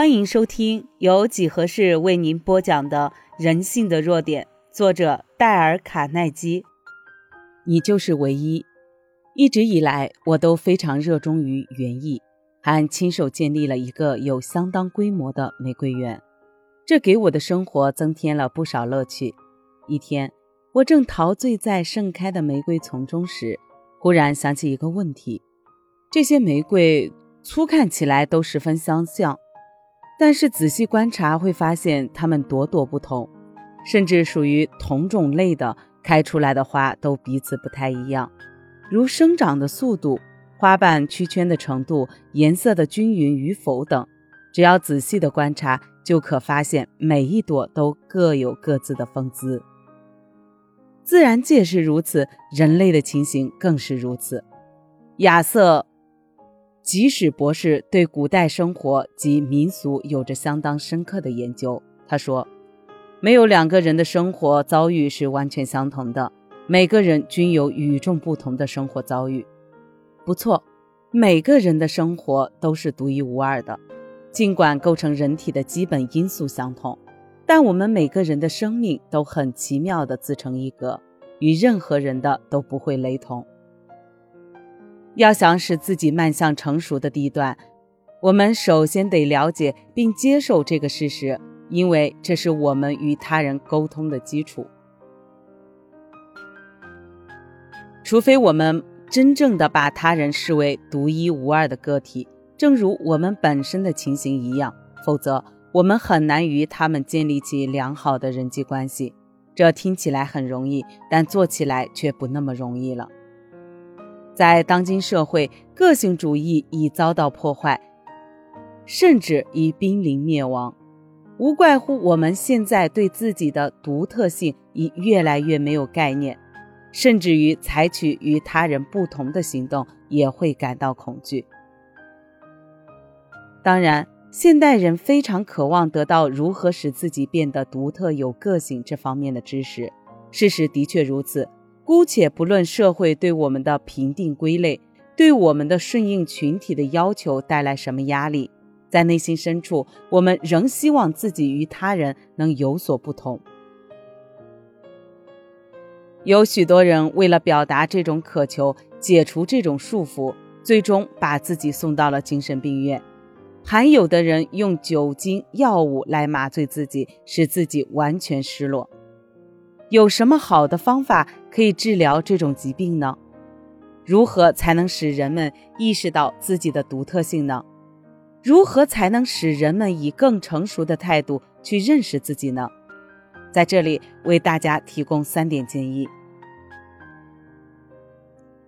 欢迎收听由几何式为您播讲的《人性的弱点》，作者戴尔·卡耐基。你就是唯一。一直以来，我都非常热衷于园艺，还亲手建立了一个有相当规模的玫瑰园，这给我的生活增添了不少乐趣。一天，我正陶醉在盛开的玫瑰丛中时，忽然想起一个问题：这些玫瑰粗看起来都十分相像，但是仔细观察会发现它们朵朵不同，甚至属于同种类的开出来的花都彼此不太一样。如生长的速度、花瓣曲圈的程度、颜色的均匀与否等，只要仔细的观察，就可发现每一朵都各有各自的风姿。自然界是如此，人类的情形更是如此。亚瑟·即使博士对古代生活及民俗有着相当深刻的研究。他说：“没有两个人的生活遭遇是完全相同的。”每个人均有与众不同的生活遭遇，不错，每个人的生活都是独一无二的。尽管构成人体的基本因素相同，但我们每个人的生命都很奇妙的自成一格，与任何人的都不会雷同。要想使自己迈向成熟的地段，我们首先得了解并接受这个事实，因为这是我们与他人沟通的基础。除非我们真正的把他人视为独一无二的个体，正如我们本身的情形一样，否则我们很难与他们建立起良好的人际关系。这听起来很容易，但做起来却不那么容易了。在当今社会，个性主义已遭到破坏，甚至已濒临灭亡，无怪乎我们现在对自己的独特性已越来越没有概念。甚至于采取与他人不同的行动，也会感到恐惧。当然，现代人非常渴望得到如何使自己变得独特、有个性这方面的知识。事实的确如此。姑且不论社会对我们的评定归类，对我们的顺应群体的要求带来什么压力，在内心深处，我们仍希望自己与他人能有所不同。有许多人为了表达这种渴求，解除这种束缚，最终把自己送到了精神病院；还有的人用酒精、药物来麻醉自己，使自己完全失落。有什么好的方法可以治疗这种疾病呢？如何才能使人们意识到自己的独特性呢？如何才能使人们以更成熟的态度去认识自己呢？在这里为大家提供三点建议：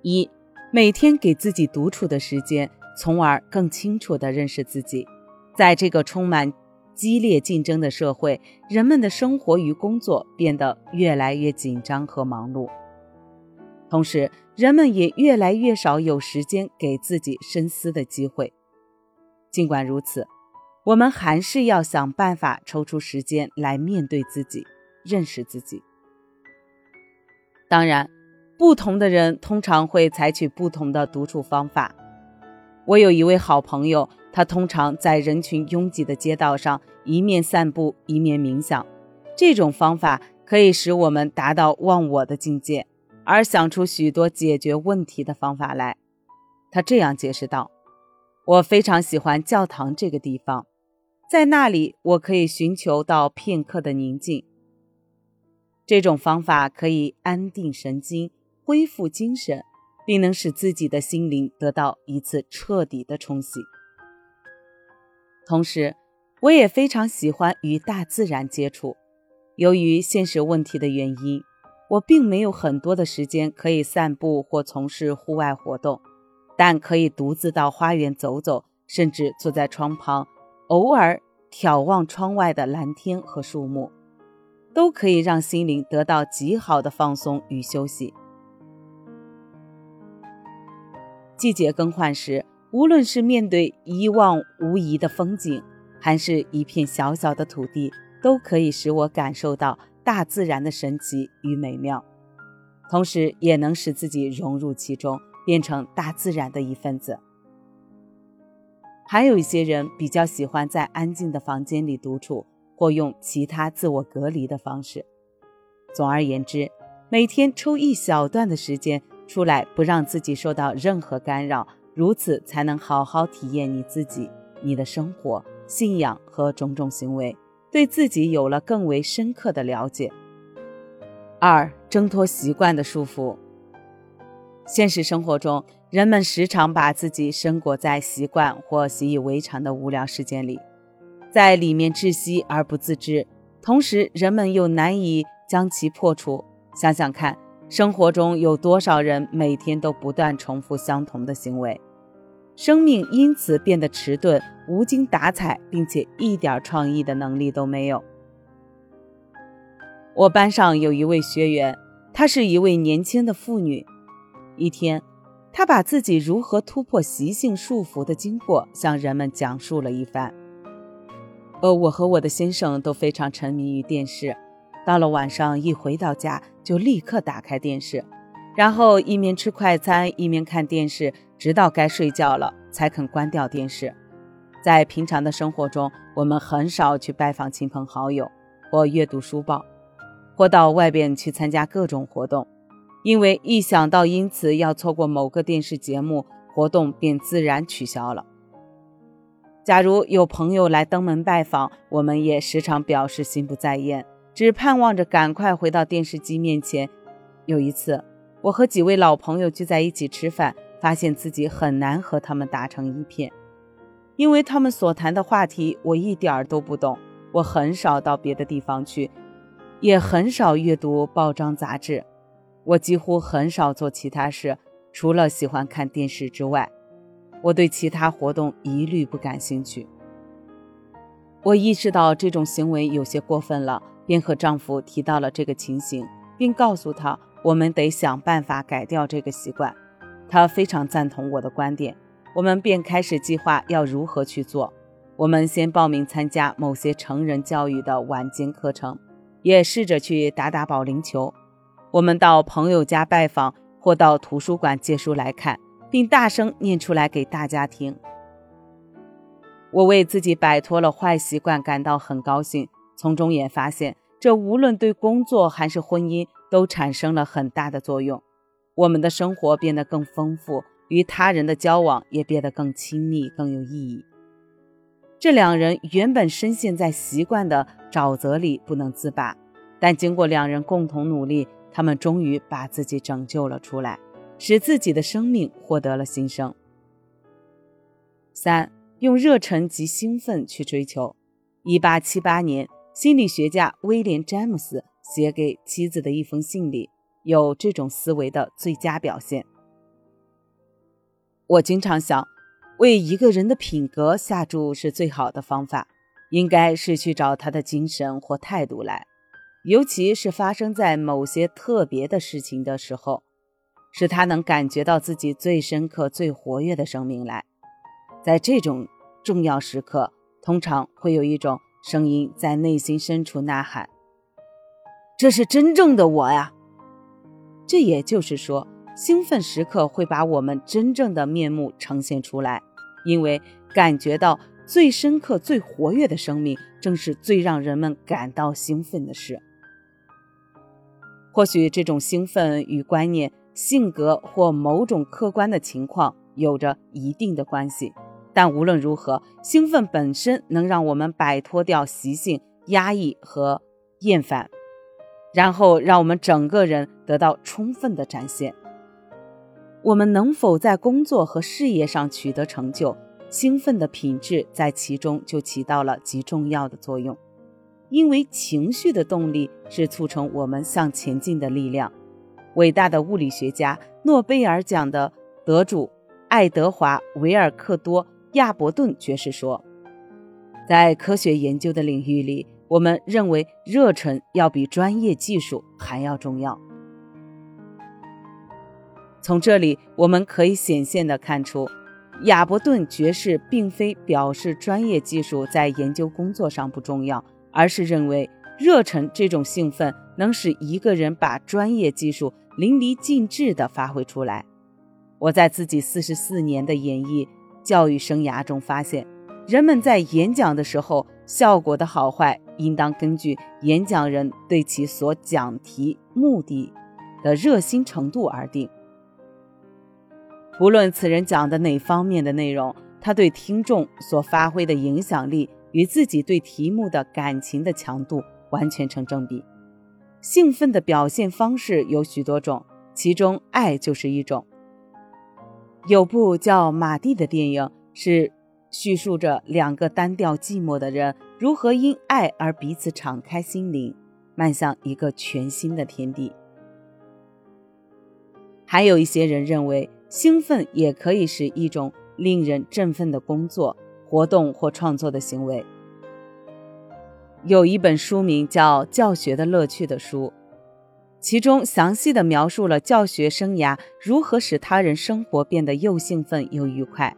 一、每天给自己独处的时间，从而更清楚地认识自己。在这个充满激烈竞争的社会，人们的生活与工作变得越来越紧张和忙碌，同时人们也越来越少有时间给自己深思的机会。尽管如此，我们还是要想办法抽出时间来面对自己，认识自己。当然，不同的人通常会采取不同的独处方法。我有一位好朋友，他通常在人群拥挤的街道上一面散步一面冥想。这种方法可以使我们达到忘我的境界，而想出许多解决问题的方法来。他这样解释道：“我非常喜欢教堂这个地方。”在那里，我可以寻求到片刻的宁静。这种方法可以安定神经、恢复精神，并能使自己的心灵得到一次彻底的冲洗。同时，我也非常喜欢与大自然接触。由于现实问题的原因，我并没有很多的时间可以散步或从事户外活动，但可以独自到花园走走，甚至坐在窗旁。偶尔眺望窗外的蓝天和树木，都可以让心灵得到极好的放松与休息。季节更换时，无论是面对一望无垠的风景，还是一片小小的土地，都可以使我感受到大自然的神奇与美妙，同时也能使自己融入其中，变成大自然的一份子。还有一些人比较喜欢在安静的房间里独处，或用其他自我隔离的方式。总而言之，每天抽一小段的时间出来，不让自己受到任何干扰，如此才能好好体验你自己、你的生活、信仰和种种行为，对自己有了更为深刻的了解。二、挣脱习惯的束缚。现实生活中，人们时常把自己深裹在习惯或习以为常的无聊事件里，在里面窒息而不自知，同时人们又难以将其破除。想想看，生活中有多少人每天都不断重复相同的行为，生命因此变得迟钝、无精打采，并且一点创意的能力都没有。我班上有一位学员，她是一位年轻的妇女。一天，她把自己如何突破习性束缚的经过向人们讲述了一番。呃，我和我的先生都非常沉迷于电视，到了晚上一回到家就立刻打开电视，然后一面吃快餐一面看电视，直到该睡觉了才肯关掉电视。在平常的生活中，我们很少去拜访亲朋好友，或阅读书报，或到外边去参加各种活动。因为一想到因此要错过某个电视节目活动，便自然取消了。假如有朋友来登门拜访，我们也时常表示心不在焉，只盼望着赶快回到电视机面前。有一次，我和几位老朋友聚在一起吃饭，发现自己很难和他们打成一片，因为他们所谈的话题我一点儿都不懂。我很少到别的地方去，也很少阅读报章杂志。我几乎很少做其他事，除了喜欢看电视之外，我对其他活动一律不感兴趣。我意识到这种行为有些过分了，便和丈夫提到了这个情形，并告诉他我们得想办法改掉这个习惯。他非常赞同我的观点，我们便开始计划要如何去做。我们先报名参加某些成人教育的晚间课程，也试着去打打保龄球。我们到朋友家拜访，或到图书馆借书来看，并大声念出来给大家听。我为自己摆脱了坏习惯感到很高兴，从中也发现，这无论对工作还是婚姻都产生了很大的作用。我们的生活变得更丰富，与他人的交往也变得更亲密、更有意义。这两人原本深陷在习惯的沼泽里不能自拔，但经过两人共同努力。他们终于把自己拯救了出来，使自己的生命获得了新生。三，用热忱及兴奋去追求。一八七八年，心理学家威廉·詹姆斯写给妻子的一封信里，有这种思维的最佳表现。我经常想，为一个人的品格下注是最好的方法，应该是去找他的精神或态度来。尤其是发生在某些特别的事情的时候，使他能感觉到自己最深刻、最活跃的生命来。在这种重要时刻，通常会有一种声音在内心深处呐喊：“这是真正的我呀！”这也就是说，兴奋时刻会把我们真正的面目呈现出来，因为感觉到最深刻、最活跃的生命，正是最让人们感到兴奋的事。或许这种兴奋与观念、性格或某种客观的情况有着一定的关系，但无论如何，兴奋本身能让我们摆脱掉习性、压抑和厌烦，然后让我们整个人得到充分的展现。我们能否在工作和事业上取得成就，兴奋的品质在其中就起到了极重要的作用。因为情绪的动力是促成我们向前进的力量。伟大的物理学家、诺贝尔奖的得主爱德华·维尔克多·亚伯顿爵士说：“在科学研究的领域里，我们认为热忱要比专业技术还要重要。”从这里我们可以显现的看出，亚伯顿爵士并非表示专业技术在研究工作上不重要。而是认为热忱这种兴奋能使一个人把专业技术淋漓尽致地发挥出来。我在自己四十四年的演艺教育生涯中发现，人们在演讲的时候，效果的好坏应当根据演讲人对其所讲题目的的热心程度而定。不论此人讲的哪方面的内容，他对听众所发挥的影响力与自己对题目的感情的强度完全成正比。兴奋的表现方式有许多种，其中爱就是一种。有部叫《马蒂》的电影，是叙述着两个单调寂寞的人如何因爱而彼此敞开心灵，迈向一个全新的天地。还有一些人认为，兴奋也可以是一种令人振奋的工作、活动或创作的行为。有一本书名叫《教学的乐趣》的书。其中详细的描述了教学生涯如何使他人生活变得又兴奋又愉快。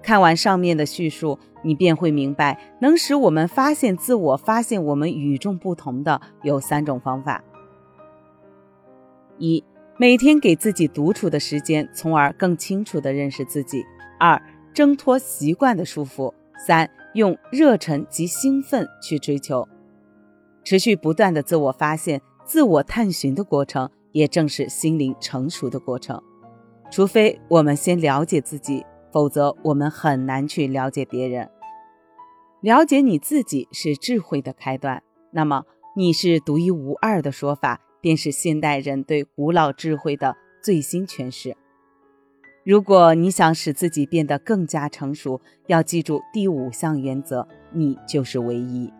看完上面的叙述，你便会明白，能使我们发现自我、发现我们与众不同的有三种方法：一、每天给自己独处的时间，从而更清楚地认识自己；二、挣脱习惯的束缚；三、用热忱及兴奋去追求，持续不断的自我发现。自我探寻的过程，也正是心灵成熟的过程。除非我们先了解自己，否则我们很难去了解别人。了解你自己是智慧的开端。那么，你是独一无二的说法，便是现代人对古老智慧的最新诠释。如果你想使自己变得更加成熟，要记住第五项原则：你就是唯一。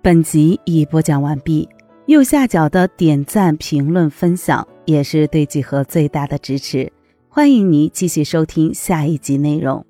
本集已播讲完毕。右下角的点赞、评论、分享，也是对几何最大的支持。欢迎你继续收听下一集内容。